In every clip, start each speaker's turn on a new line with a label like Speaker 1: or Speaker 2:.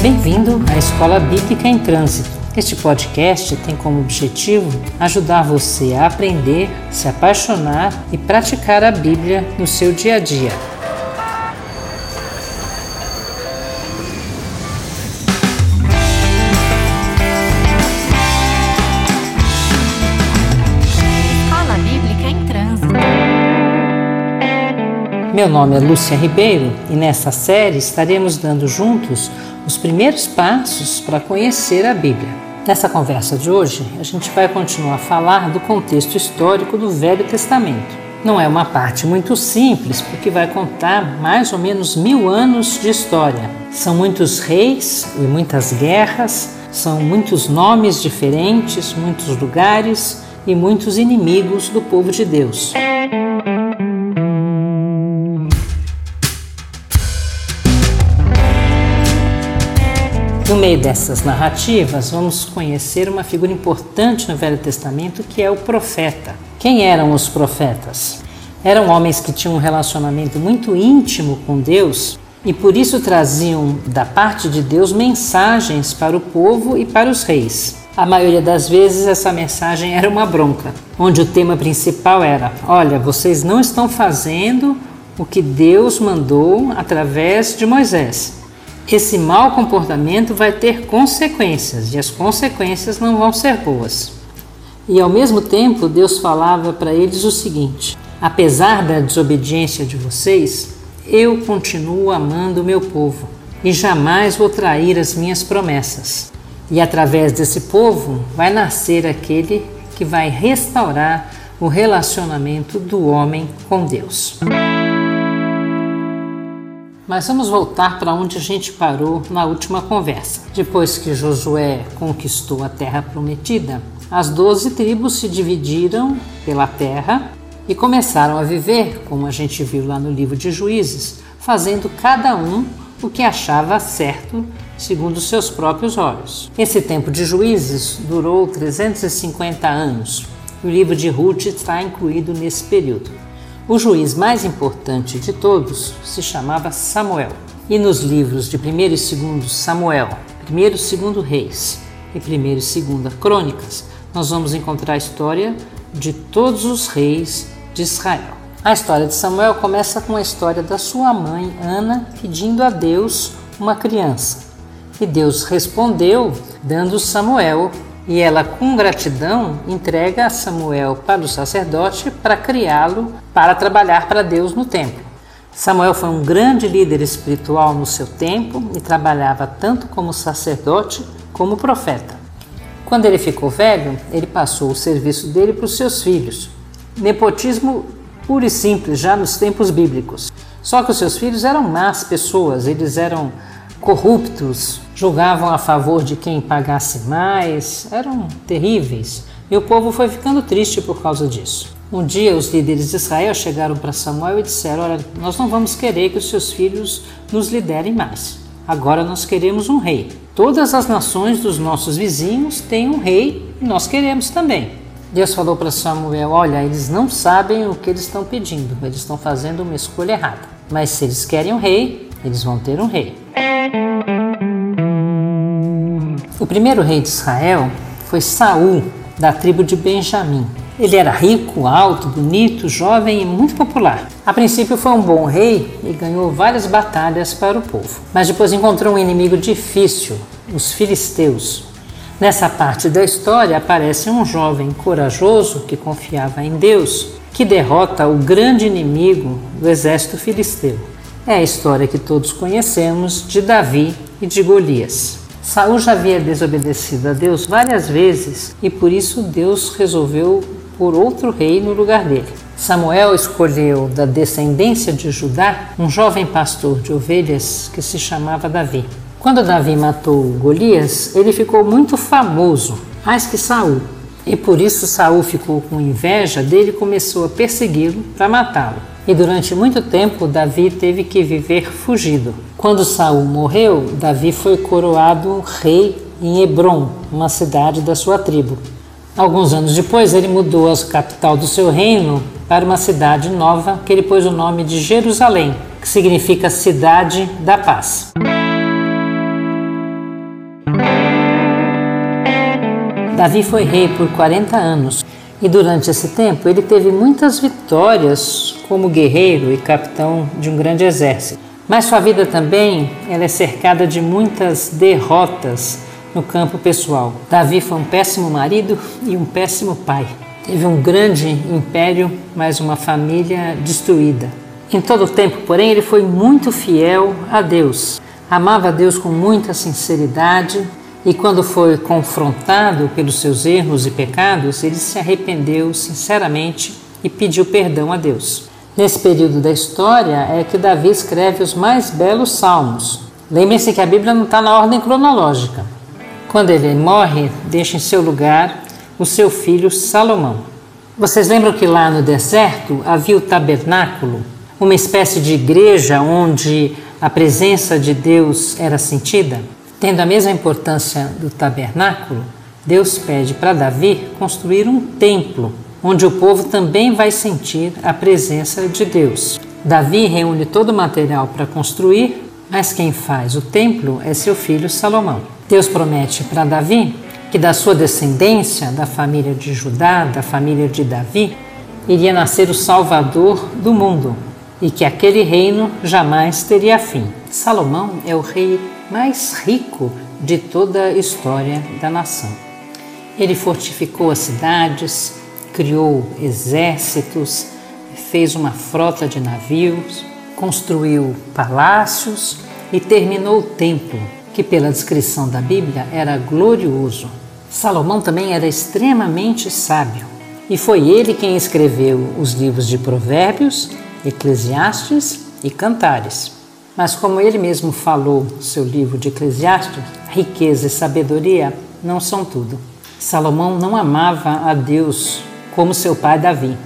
Speaker 1: Bem-vindo à Escola Bíblica em Trânsito. Este podcast tem como objetivo ajudar você a aprender, se apaixonar e praticar a Bíblia no seu dia a dia.
Speaker 2: Escola Bíblica em Trânsito.
Speaker 1: Meu nome é Lúcia Ribeiro e nessa série estaremos dando juntos os primeiros passos para conhecer a Bíblia. Nessa conversa de hoje, a gente vai continuar a falar do contexto histórico do Velho Testamento. Não é uma parte muito simples, porque vai contar mais ou menos mil anos de história. São muitos reis e muitas guerras, são muitos nomes diferentes, muitos lugares e muitos inimigos do povo de Deus. No meio dessas narrativas, vamos conhecer uma figura importante no Velho Testamento que é o profeta. Quem eram os profetas? Eram homens que tinham um relacionamento muito íntimo com Deus e por isso traziam da parte de Deus mensagens para o povo e para os reis. A maioria das vezes essa mensagem era uma bronca, onde o tema principal era: olha, vocês não estão fazendo o que Deus mandou através de Moisés. Esse mau comportamento vai ter consequências e as consequências não vão ser boas. E ao mesmo tempo, Deus falava para eles o seguinte: apesar da desobediência de vocês, eu continuo amando o meu povo e jamais vou trair as minhas promessas. E através desse povo vai nascer aquele que vai restaurar o relacionamento do homem com Deus. Mas vamos voltar para onde a gente parou na última conversa. Depois que Josué conquistou a terra prometida, as doze tribos se dividiram pela terra e começaram a viver, como a gente viu lá no livro de Juízes, fazendo cada um o que achava certo segundo seus próprios olhos. Esse tempo de Juízes durou 350 anos. O livro de Ruth está incluído nesse período. O juiz mais importante de todos se chamava Samuel. E nos livros de 1 e 2 Samuel, 1 e 2 Reis e 1 e 2 Crônicas, nós vamos encontrar a história de todos os reis de Israel. A história de Samuel começa com a história da sua mãe, Ana, pedindo a Deus uma criança. E Deus respondeu, dando Samuel e ela, com gratidão, entrega a Samuel para o sacerdote para criá-lo para trabalhar para Deus no templo. Samuel foi um grande líder espiritual no seu tempo e trabalhava tanto como sacerdote como profeta. Quando ele ficou velho, ele passou o serviço dele para os seus filhos. Nepotismo puro e simples, já nos tempos bíblicos. Só que os seus filhos eram más pessoas, eles eram corruptos, julgavam a favor de quem pagasse mais, eram terríveis. E o povo foi ficando triste por causa disso. Um dia, os líderes de Israel chegaram para Samuel e disseram: Olha, nós não vamos querer que os seus filhos nos liderem mais. Agora nós queremos um rei. Todas as nações dos nossos vizinhos têm um rei e nós queremos também. Deus falou para Samuel: Olha, eles não sabem o que eles estão pedindo, eles estão fazendo uma escolha errada. Mas se eles querem um rei, eles vão ter um rei. O primeiro rei de Israel foi Saul, da tribo de Benjamim. Ele era rico, alto, bonito, jovem e muito popular. A princípio foi um bom rei e ganhou várias batalhas para o povo. Mas depois encontrou um inimigo difícil, os filisteus. Nessa parte da história aparece um jovem corajoso que confiava em Deus, que derrota o grande inimigo do exército filisteu. É a história que todos conhecemos de Davi e de Golias. Saul já havia desobedecido a Deus várias vezes e por isso Deus resolveu por outro rei no lugar dele. Samuel escolheu da descendência de Judá um jovem pastor de ovelhas que se chamava Davi. Quando Davi matou Golias, ele ficou muito famoso, mais que Saul. E por isso Saul ficou com inveja dele e começou a persegui-lo para matá-lo. E durante muito tempo Davi teve que viver fugido. Quando Saul morreu, Davi foi coroado rei em Hebron, uma cidade da sua tribo. Alguns anos depois, ele mudou a capital do seu reino para uma cidade nova que ele pôs o nome de Jerusalém, que significa cidade da paz. Davi foi rei por 40 anos e durante esse tempo ele teve muitas vitórias como guerreiro e capitão de um grande exército. Mas sua vida também ela é cercada de muitas derrotas no campo pessoal. Davi foi um péssimo marido e um péssimo pai. Teve um grande império, mas uma família destruída. Em todo o tempo, porém, ele foi muito fiel a Deus. Amava a Deus com muita sinceridade e, quando foi confrontado pelos seus erros e pecados, ele se arrependeu sinceramente e pediu perdão a Deus. Nesse período da história é que Davi escreve os mais belos salmos. Lembrem-se que a Bíblia não está na ordem cronológica. Quando ele morre, deixa em seu lugar o seu filho Salomão. Vocês lembram que lá no deserto havia o tabernáculo, uma espécie de igreja onde a presença de Deus era sentida? Tendo a mesma importância do tabernáculo, Deus pede para Davi construir um templo, onde o povo também vai sentir a presença de Deus. Davi reúne todo o material para construir, mas quem faz o templo é seu filho Salomão. Deus promete para Davi que da sua descendência, da família de Judá, da família de Davi, iria nascer o Salvador do mundo, e que aquele reino jamais teria fim. Salomão é o rei mais rico de toda a história da nação. Ele fortificou as cidades, criou exércitos, fez uma frota de navios, construiu palácios e terminou o templo, que, pela descrição da Bíblia, era glorioso. Salomão também era extremamente sábio e foi ele quem escreveu os livros de Provérbios Eclesiastes e Cantares. Mas, como ele mesmo falou no seu livro de Eclesiastes, riqueza e sabedoria não são tudo. Salomão não amava a Deus como seu pai Davi.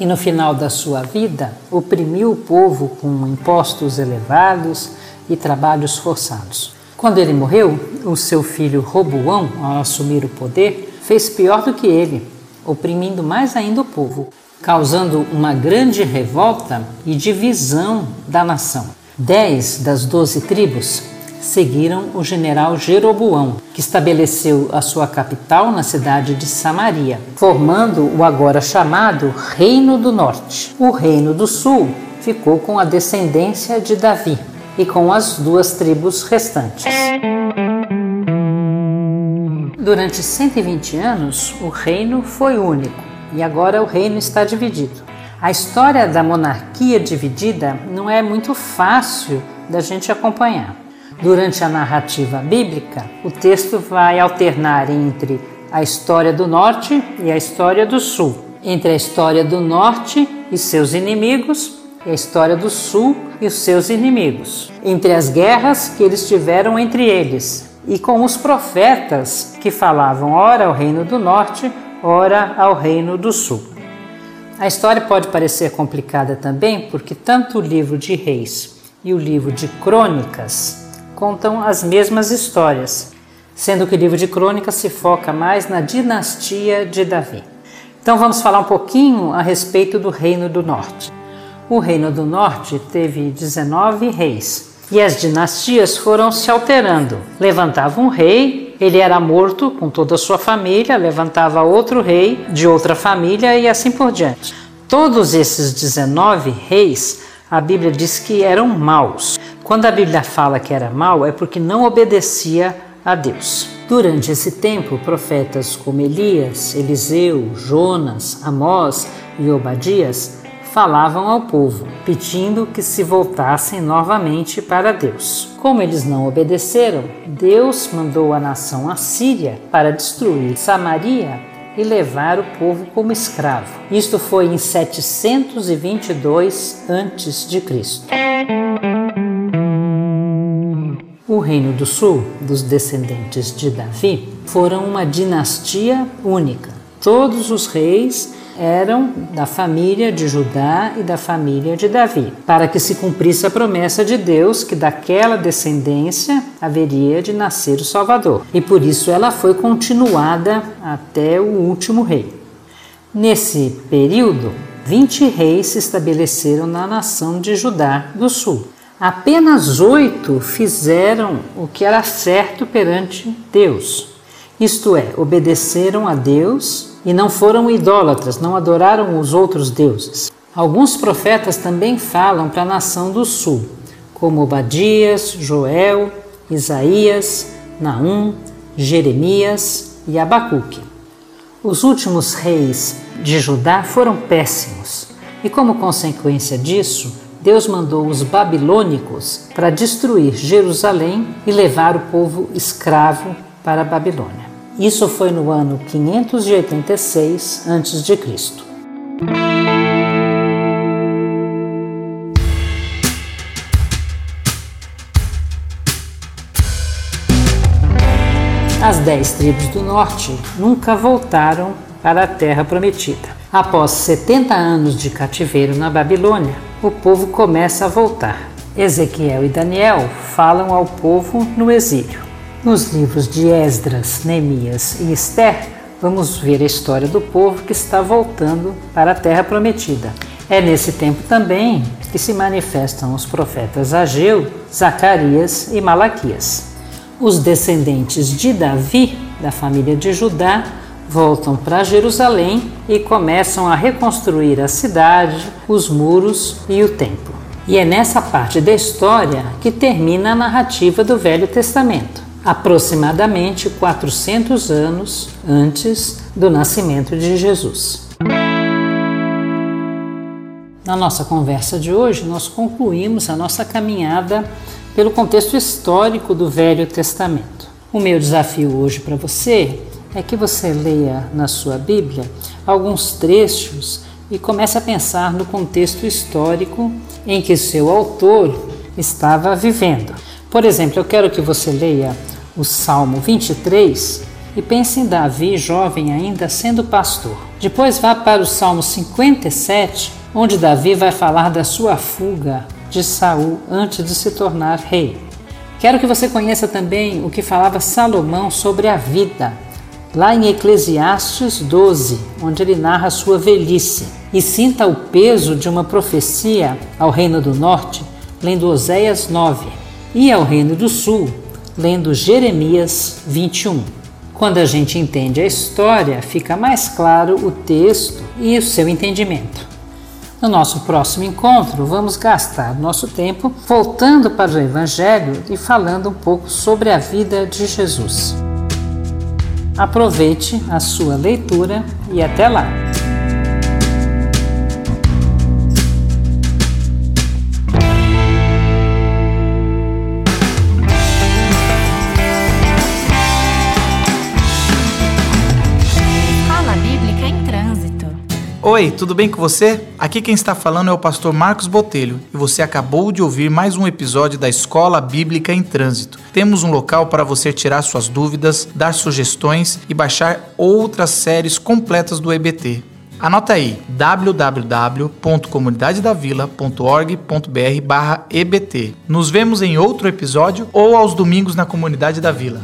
Speaker 1: E no final da sua vida, oprimiu o povo com impostos elevados e trabalhos forçados. Quando ele morreu, o seu filho Roboão, ao assumir o poder, fez pior do que ele, oprimindo mais ainda o povo causando uma grande revolta e divisão da nação. Dez das doze tribos seguiram o general Jeroboão, que estabeleceu a sua capital na cidade de Samaria, formando o agora chamado Reino do Norte. O Reino do Sul ficou com a descendência de Davi e com as duas tribos restantes. Durante 120 anos, o reino foi único e agora o reino está dividido. A história da monarquia dividida não é muito fácil da gente acompanhar. Durante a narrativa bíblica, o texto vai alternar entre a história do norte e a história do sul, entre a história do norte e seus inimigos e a história do sul e os seus inimigos, entre as guerras que eles tiveram entre eles e com os profetas que falavam ora ao reino do norte, ora ao Reino do Sul. A história pode parecer complicada também porque tanto o livro de Reis e o livro de Crônicas contam as mesmas histórias, sendo que o livro de Crônicas se foca mais na dinastia de Davi. Então vamos falar um pouquinho a respeito do Reino do Norte. O Reino do Norte teve 19 reis e as dinastias foram se alterando. Levantava um ele era morto com toda a sua família, levantava outro rei de outra família e assim por diante. Todos esses 19 reis, a Bíblia diz que eram maus. Quando a Bíblia fala que era mau, é porque não obedecia a Deus. Durante esse tempo, profetas como Elias, Eliseu, Jonas, Amós e Obadias falavam ao povo, pedindo que se voltassem novamente para Deus. Como eles não obedeceram, Deus mandou a nação assíria para destruir Samaria e levar o povo como escravo. Isto foi em 722 a.C. O Reino do Sul, dos descendentes de Davi, foram uma dinastia única. Todos os reis eram da família de Judá e da família de Davi, para que se cumprisse a promessa de Deus que daquela descendência haveria de nascer o Salvador. E por isso ela foi continuada até o último rei. Nesse período, 20 reis se estabeleceram na nação de Judá do Sul. Apenas oito fizeram o que era certo perante Deus Isto é, obedeceram a Deus e não foram idólatras, não adoraram os outros deuses. Alguns profetas também falam para a nação do sul, como Obadias, Joel, Isaías, Naum, Jeremias e Abacuque. Os últimos reis de Judá foram péssimos, e como consequência disso, Deus mandou os babilônicos para destruir Jerusalém e levar o povo escravo para a Babilônia. Isso foi no ano 586 a.C. As dez tribos do norte nunca voltaram para a terra prometida. Após 70 anos de cativeiro na Babilônia, o povo começa a voltar. Ezequiel e Daniel falam ao povo no exílio. Nos livros de Esdras, Neemias e Esther, vamos ver a história do povo que está voltando para a terra prometida. É nesse tempo também que se manifestam os profetas Ageu, Zacarias e Malaquias. Os descendentes de Davi, da família de Judá, voltam para Jerusalém e começam a reconstruir a cidade, os muros e o templo. E é nessa parte da história que termina a narrativa do Velho Testamento, aproximadamente 400 anos antes do nascimento de Jesus. Na nossa conversa de hoje, nós concluímos a nossa caminhada pelo contexto histórico do Velho Testamento. O meu desafio hoje para você é que você leia na sua Bíblia alguns trechos e comece a pensar no contexto histórico em que seu autor estava vivendo. Por exemplo, eu quero que você leia o Salmo 23 e pense em Davi, jovem ainda, sendo pastor. Depois vá para o Salmo 57, onde Davi vai falar da sua fuga de Saul antes de se tornar rei. Quero que você conheça também o que falava Salomão sobre a vida, lá em Eclesiastes 12, onde ele narra sua velhice, e sinta o peso de uma profecia ao Reino do Norte, lendo Oséias 9, e ao Reino do Sul, lendo Jeremias 21. Quando a gente entende a história, fica mais claro o texto e o seu entendimento. No nosso próximo encontro, vamos gastar nosso tempo voltando para o Evangelho e falando um pouco sobre a vida de Jesus. Aproveite a sua leitura e até lá!
Speaker 3: Oi, tudo bem com você? Aqui quem está falando é o pastor Marcos Botelho e você acabou de ouvir mais um episódio da Escola Bíblica em Trânsito. Temos um local para você tirar suas dúvidas, dar sugestões e baixar outras séries completas do EBT. Anota aí www.comunidadedavila.org.br/ebt. Nos vemos em outro episódio ou aos domingos na Comunidade da Vila.